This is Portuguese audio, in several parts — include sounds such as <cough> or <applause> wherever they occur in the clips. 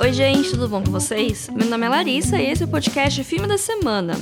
Oi, gente, tudo bom com vocês? Meu nome é Larissa e esse é o podcast Filme da Semana.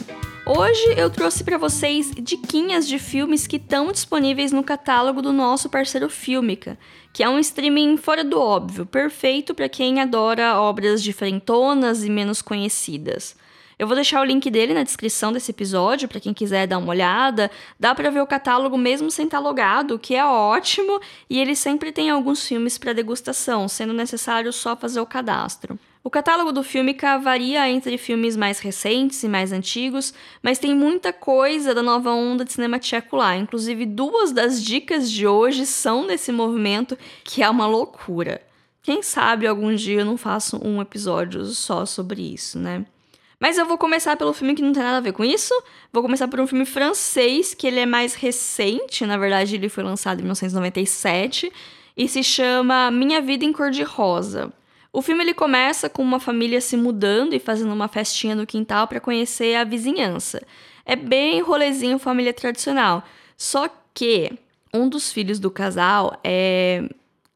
Hoje eu trouxe para vocês diquinhas de filmes que estão disponíveis no catálogo do nosso parceiro Filmica, que é um streaming fora do óbvio, perfeito para quem adora obras diferentonas e menos conhecidas. Eu vou deixar o link dele na descrição desse episódio para quem quiser dar uma olhada. Dá para ver o catálogo mesmo sem estar logado, o que é ótimo, e ele sempre tem alguns filmes para degustação, sendo necessário só fazer o cadastro. O catálogo do Filmica varia entre filmes mais recentes e mais antigos, mas tem muita coisa da nova onda de cinema tcheco lá. Inclusive, duas das dicas de hoje são desse movimento, que é uma loucura. Quem sabe algum dia eu não faço um episódio só sobre isso, né? Mas eu vou começar pelo filme que não tem nada a ver com isso. Vou começar por um filme francês, que ele é mais recente, na verdade ele foi lançado em 1997 e se chama Minha Vida em Cor de Rosa. O filme ele começa com uma família se mudando e fazendo uma festinha no quintal para conhecer a vizinhança. É bem rolezinho família tradicional. Só que um dos filhos do casal é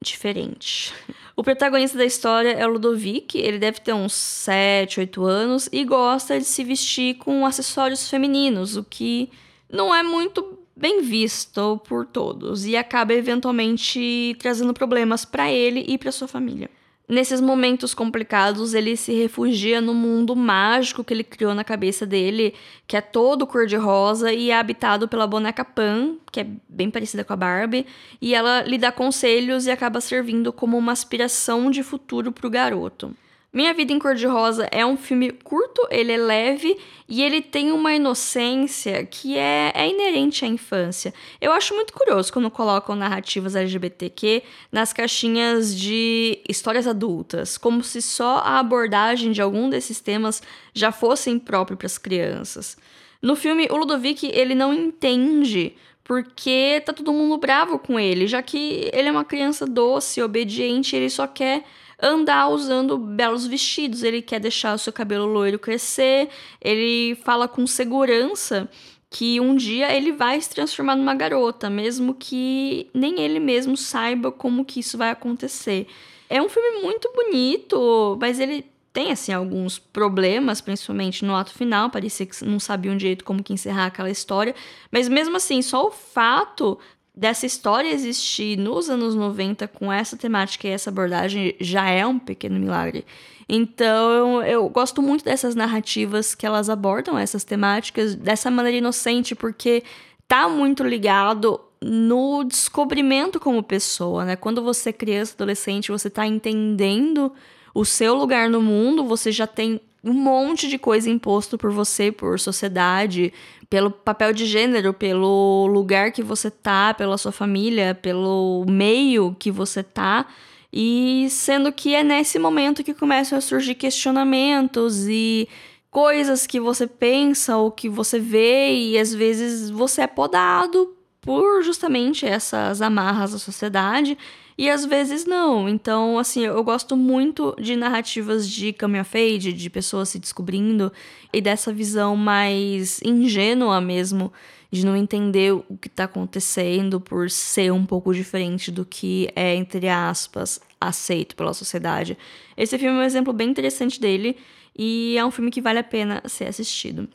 diferente. O protagonista da história é o Ludovic, ele deve ter uns 7, 8 anos e gosta de se vestir com acessórios femininos, o que não é muito bem visto por todos e acaba eventualmente trazendo problemas para ele e para sua família. Nesses momentos complicados, ele se refugia no mundo mágico que ele criou na cabeça dele, que é todo cor-de-rosa e é habitado pela boneca Pan, que é bem parecida com a Barbie, e ela lhe dá conselhos e acaba servindo como uma aspiração de futuro para o garoto. Minha Vida em Cor-de-Rosa é um filme curto, ele é leve e ele tem uma inocência que é, é, inerente à infância. Eu acho muito curioso quando colocam narrativas LGBTQ nas caixinhas de histórias adultas, como se só a abordagem de algum desses temas já fosse impróprio para as crianças. No filme, o Ludovic ele não entende porque tá todo mundo bravo com ele, já que ele é uma criança doce, obediente, ele só quer andar usando belos vestidos, ele quer deixar o seu cabelo loiro crescer, ele fala com segurança que um dia ele vai se transformar numa garota, mesmo que nem ele mesmo saiba como que isso vai acontecer. É um filme muito bonito, mas ele tem assim alguns problemas, principalmente no ato final, parecia que não sabiam direito como que encerrar aquela história, mas mesmo assim, só o fato dessa história existir nos anos 90 com essa temática e essa abordagem já é um pequeno milagre. Então, eu gosto muito dessas narrativas que elas abordam essas temáticas dessa maneira inocente, porque tá muito ligado no descobrimento como pessoa, né? Quando você é criança, adolescente, você tá entendendo o seu lugar no mundo, você já tem um monte de coisa imposto por você, por sociedade, pelo papel de gênero, pelo lugar que você tá, pela sua família, pelo meio que você tá. E sendo que é nesse momento que começam a surgir questionamentos e coisas que você pensa ou que você vê, e às vezes você é podado por justamente essas amarras da sociedade e às vezes não. Então, assim, eu gosto muito de narrativas de coming of age, de pessoas se descobrindo e dessa visão mais ingênua mesmo, de não entender o que está acontecendo por ser um pouco diferente do que é, entre aspas, aceito pela sociedade. Esse filme é um exemplo bem interessante dele e é um filme que vale a pena ser assistido.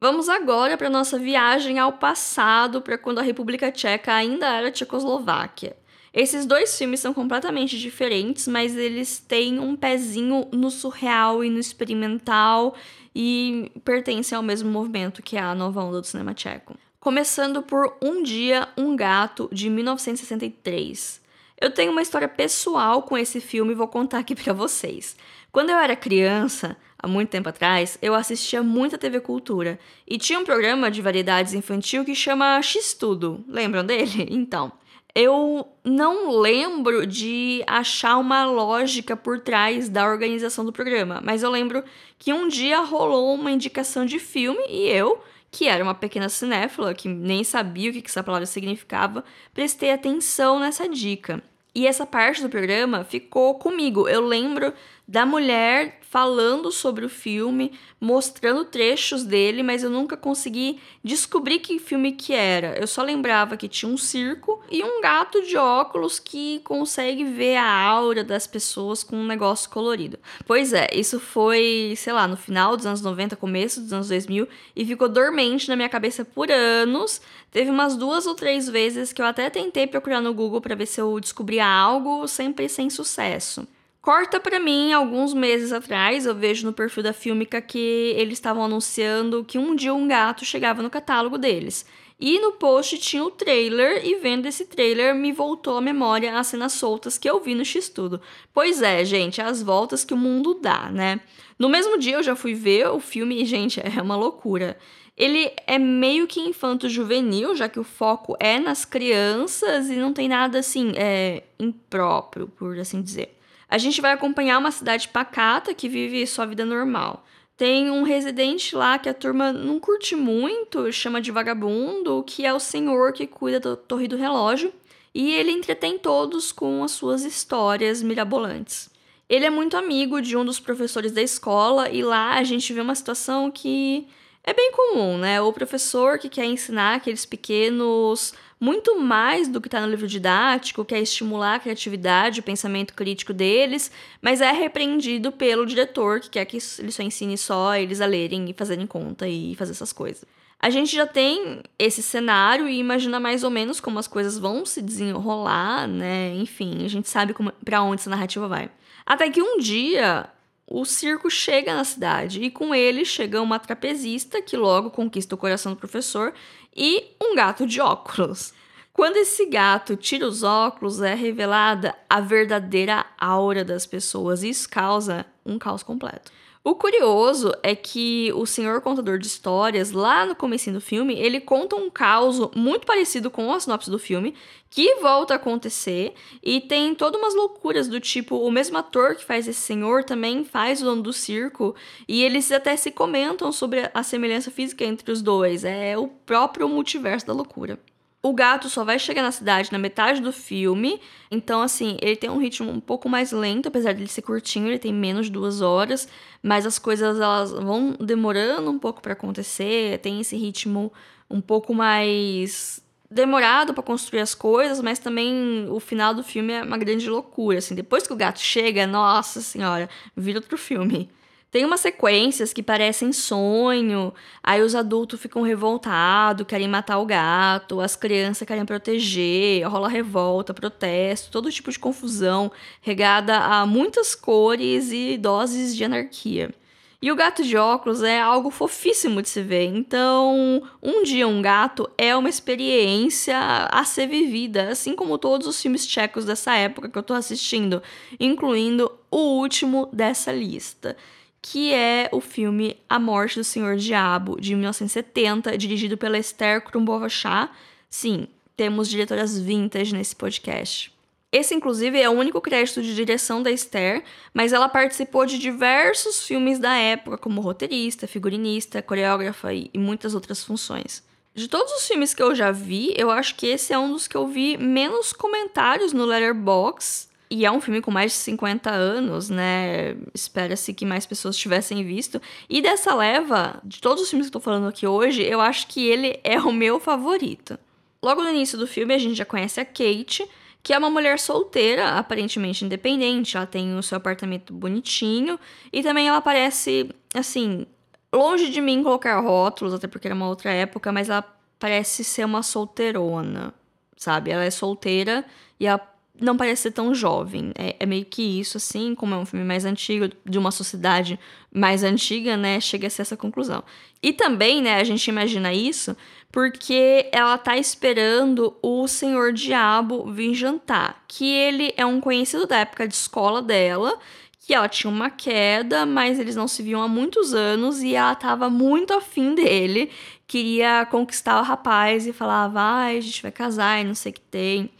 Vamos agora para nossa viagem ao passado, para quando a República Tcheca ainda era Tchecoslováquia. Esses dois filmes são completamente diferentes, mas eles têm um pezinho no surreal e no experimental e pertencem ao mesmo movimento que é a nova onda do cinema tcheco. Começando por Um Dia, Um Gato, de 1963. Eu tenho uma história pessoal com esse filme e vou contar aqui <laughs> para vocês. Quando eu era criança, há muito tempo atrás, eu assistia muita TV Cultura e tinha um programa de variedades infantil que chama X Tudo. Lembram dele? <laughs> Então, eu não lembro de achar uma lógica por trás da organização do programa, mas eu lembro que um dia rolou uma indicação de filme e eu, que era uma pequena cinéfila, que nem sabia o que essa palavra significava, prestei atenção nessa dica. E essa parte do programa ficou comigo. Eu lembro da mulher falando sobre o filme, mostrando trechos dele, mas eu nunca consegui descobrir que filme que era. Eu só lembrava que tinha um circo e um gato de óculos que consegue ver a aura das pessoas com um negócio colorido. Pois é, isso foi, sei lá, no final dos anos 90, começo dos anos 2000 e ficou dormente na minha cabeça por anos. Teve umas duas ou três vezes que eu até tentei procurar no Google para ver se eu descobria algo, sempre sem sucesso. Corta para mim, alguns meses atrás, eu vejo no perfil da Filmica que eles estavam anunciando que um dia um gato chegava no catálogo deles. E no post tinha o trailer, e vendo esse trailer me voltou à memória as cenas soltas que eu vi no X-Tudo. Pois é, gente, as voltas que o mundo dá, né? No mesmo dia eu já fui ver o filme e, gente, é uma loucura. Ele é meio que infanto-juvenil, já que o foco é nas crianças e não tem nada assim, é impróprio, por assim dizer. A gente vai acompanhar uma cidade pacata que vive sua vida normal. Tem um residente lá que a turma não curte muito, chama de vagabundo, que é o senhor que cuida da torre do relógio, e ele entretém todos com as suas histórias mirabolantes. Ele é muito amigo de um dos professores da escola, e lá a gente vê uma situação que é bem comum, né? O professor que quer ensinar aqueles pequenos muito mais do que está no livro didático, que é estimular a criatividade, o pensamento crítico deles, mas é repreendido pelo diretor, que quer que ele só ensine só eles a lerem e fazerem conta e fazer essas coisas. A gente já tem esse cenário e imagina mais ou menos como as coisas vão se desenrolar, né? Enfim, a gente sabe para onde essa narrativa vai. Até que um dia o circo chega na cidade e com ele chega uma trapezista que logo conquista o coração do professor e um gato de óculos. Quando esse gato tira os óculos, é revelada a verdadeira aura das pessoas e isso causa um caos completo. O curioso é que o senhor contador de histórias, lá no começo do filme, ele conta um caos muito parecido com a sinopse do filme, que volta a acontecer, e tem todas umas loucuras do tipo, o mesmo ator que faz esse senhor também faz o dono do circo, e eles até se comentam sobre a semelhança física entre os dois, é o próprio multiverso da loucura. O gato só vai chegar na cidade na metade do filme. Então, assim, ele tem um ritmo um pouco mais lento, apesar de ele ser curtinho, ele tem menos de duas horas. Mas as coisas elas vão demorando um pouco para acontecer. Tem esse ritmo um pouco mais demorado para construir as coisas, mas também o final do filme é uma grande loucura. Assim, depois que o gato chega, nossa senhora, vira outro filme. Tem umas sequências que parecem sonho, aí os adultos ficam revoltados, querem matar o gato, as crianças querem proteger, rola revolta, protesto, todo tipo de confusão, regada a muitas cores e doses de anarquia. E o gato de óculos é algo fofíssimo de se ver. Então, um dia um gato é uma experiência a ser vivida, assim como todos os filmes tchecos dessa época que eu tô assistindo, incluindo o último dessa lista que é o filme A Morte do Senhor Diabo, de 1970, dirigido pela Esther Krumbova-Shah. Sim, temos diretoras vintage nesse podcast. Esse, inclusive, é o único crédito de direção da Esther, mas ela participou de diversos filmes da época, como roteirista, figurinista, coreógrafa e muitas outras funções. De todos os filmes que eu já vi, eu acho que esse é um dos que eu vi menos comentários no Letterboxd, e é um filme com mais de 50 anos, né? Espera-se que mais pessoas tivessem visto. E dessa leva, de todos os filmes que eu tô falando aqui hoje, eu acho que ele é o meu favorito. Logo no início do filme, a gente já conhece a Kate, que é uma mulher solteira, aparentemente independente. Ela tem o seu apartamento bonitinho e também ela parece, assim, longe de mim colocar rótulos, até porque era uma outra época, mas ela parece ser uma solteirona, sabe? Ela é solteira e ela não parece ser tão jovem. É, é, meio que isso, assim, como é um filme mais antigo, de uma sociedade mais antiga, né? Chega a ser essa conclusão. E também, né, a gente imagina isso porque ela tá esperando o Senhor Diabo vir jantar. Que ele é um conhecido da época de escola dela, que ela tinha uma queda, mas eles não se viam há muitos anos e ela tava muito afim dele. Queria conquistar o rapaz e falava, vai, a gente vai casar e não sei o que tem.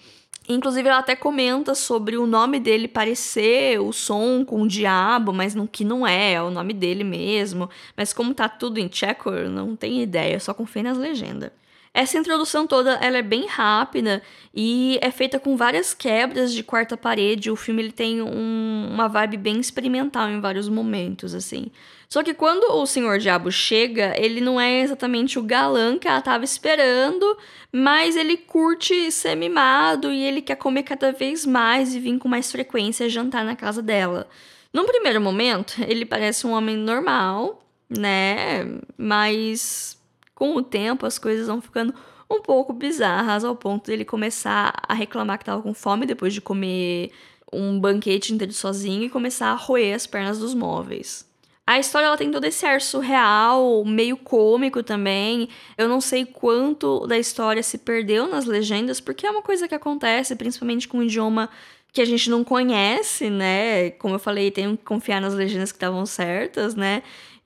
Inclusive, ela até comenta sobre o nome dele parecer o som com o diabo, mas não, que não é, é o nome dele mesmo. Mas como tá tudo em tcheco, eu não tenho ideia, só confio nas legendas. Essa introdução toda, ela é bem rápida e é feita com várias quebras de quarta parede. O filme ele tem um, uma vibe bem experimental em vários momentos, assim. Só que quando o Senhor Diabo chega, ele não é exatamente o galã que ela estava esperando, mas ele curte ser mimado e ele quer comer cada vez mais e vir com mais frequência jantar na casa dela. Num primeiro momento, ele parece um homem normal, né? Mas com o tempo as coisas vão ficando um pouco bizarras ao ponto dele começar a reclamar que tava com fome depois de comer um banquete inteiro sozinho e começar a roer as pernas dos móveis. A história ela tem todo esse ar surreal, meio cômico também. Eu não sei quanto da história se perdeu nas legendas, porque é uma coisa que acontece, principalmente com um idioma que a gente não conhece, né? Como eu falei, tem que confiar nas legendas que estavam certas, né?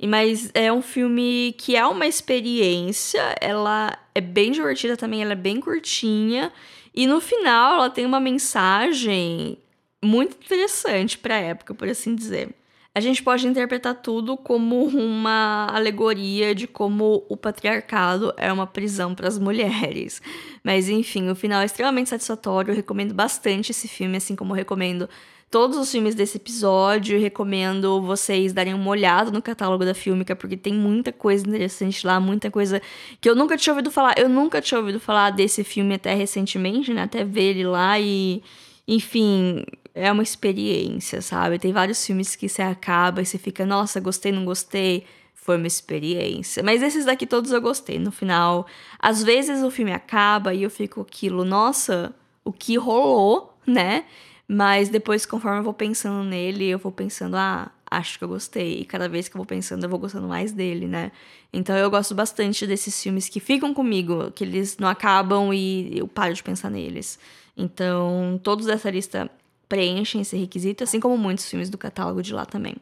Mas é um filme que é uma experiência, ela é bem divertida também, ela é bem curtinha. E no final ela tem uma mensagem muito interessante para a época, por assim dizer. A gente pode interpretar tudo como uma alegoria de como o patriarcado é uma prisão para as mulheres. Mas enfim, o final é extremamente satisfatório. Eu recomendo bastante esse filme, assim como recomendo todos os filmes desse episódio. Recomendo vocês darem uma olhada no catálogo da Filmica, porque tem muita coisa interessante lá, muita coisa que eu nunca tinha ouvido falar. Eu nunca tinha ouvido falar desse filme até recentemente, né? Até ver ele lá e. Enfim, é uma experiência, sabe? Tem vários filmes que você acaba e você fica, nossa, gostei, não gostei. Foi uma experiência. Mas esses daqui todos eu gostei. No final, às vezes o filme acaba e eu fico aquilo, nossa, o que rolou, né? Mas depois, conforme eu vou pensando nele, eu vou pensando, ah, acho que eu gostei. E cada vez que eu vou pensando, eu vou gostando mais dele, né? Então eu gosto bastante desses filmes que ficam comigo, que eles não acabam e eu paro de pensar neles. Então, todos dessa lista preenchem esse requisito, assim como muitos filmes do catálogo de lá também.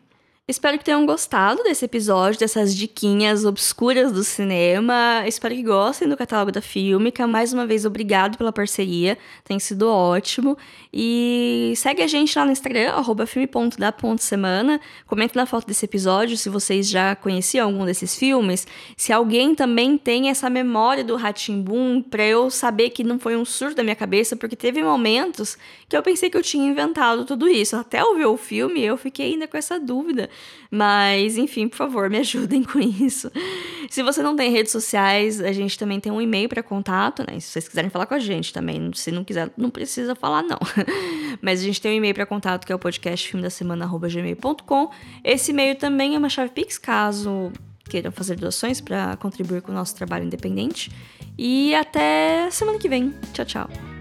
Espero que tenham gostado desse episódio, dessas diquinhas obscuras do cinema. Espero que gostem do catálogo da Filmica. Mais uma vez, obrigado pela parceria. Tem sido ótimo. E segue a gente lá no Instagram, arroba filme.da.semana. Comente na foto desse episódio se vocês já conheciam algum desses filmes. Se alguém também tem essa memória do Ratimbum, para eu saber que não foi um surto da minha cabeça, porque teve momentos que eu pensei que eu tinha inventado tudo isso. Até eu ver o filme, eu fiquei ainda com essa dúvida. Mas, enfim, por favor, me ajudem com isso. Se você não tem redes sociais, a gente também tem um e-mail para contato, né? Se vocês quiserem falar com a gente também, se não quiser, não precisa falar não. <laughs> Mas a gente tem um e-mail para contato que é o podcast da semana@gmail.com. Esse e-mail também é uma chave Pix, caso queiram fazer doações para contribuir com o nosso trabalho independente. E até semana que vem. Tchau, tchau.